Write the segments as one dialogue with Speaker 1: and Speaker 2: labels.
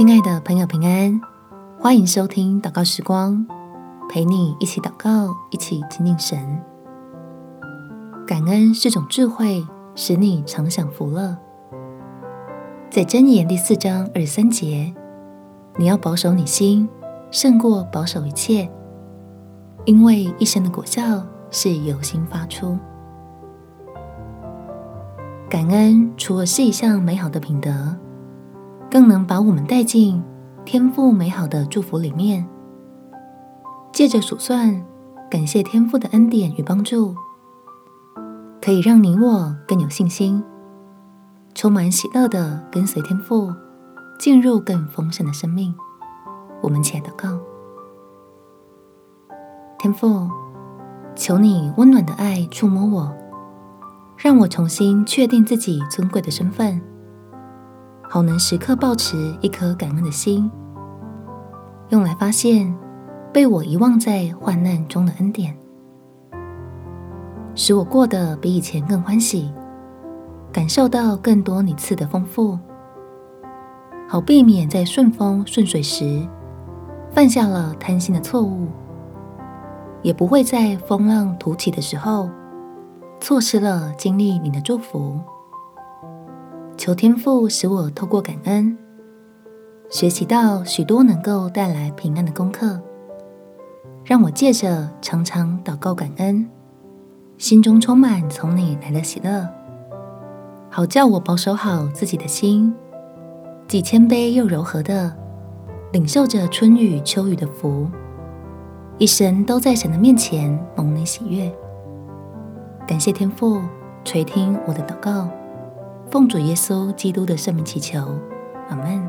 Speaker 1: 亲爱的朋友，平安，欢迎收听祷告时光，陪你一起祷告，一起亲近神。感恩是种智慧，使你常享福乐。在箴言第四章二十三节，你要保守你心，胜过保守一切，因为一生的果效是由心发出。感恩除了是一项美好的品德，更能把我们带进天赋美好的祝福里面。借着数算，感谢天赋的恩典与帮助，可以让你我更有信心，充满喜乐的跟随天赋，进入更丰盛的生命。我们起来祷告，天父，求你温暖的爱触摸我，让我重新确定自己尊贵的身份。好能时刻保持一颗感恩的心，用来发现被我遗忘在患难中的恩典，使我过得比以前更欢喜，感受到更多你赐的丰富，好避免在顺风顺水时犯下了贪心的错误，也不会在风浪突起的时候错失了经历你的祝福。求天父使我透过感恩，学习到许多能够带来平安的功课，让我借着常常祷告感恩，心中充满从你来的喜乐，好叫我保守好自己的心，既谦卑又柔和的领受着春雨秋雨的福，一生都在神的面前蒙你喜悦。感谢天父垂听我的祷告。奉主耶稣基督的圣名祈求，阿门。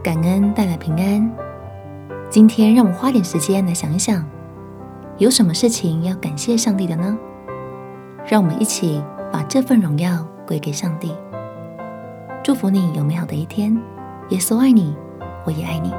Speaker 1: 感恩带来平安。今天让我们花点时间来想一想，有什么事情要感谢上帝的呢？让我们一起把这份荣耀归给上帝。祝福你有美好的一天。耶稣爱你，我也爱你。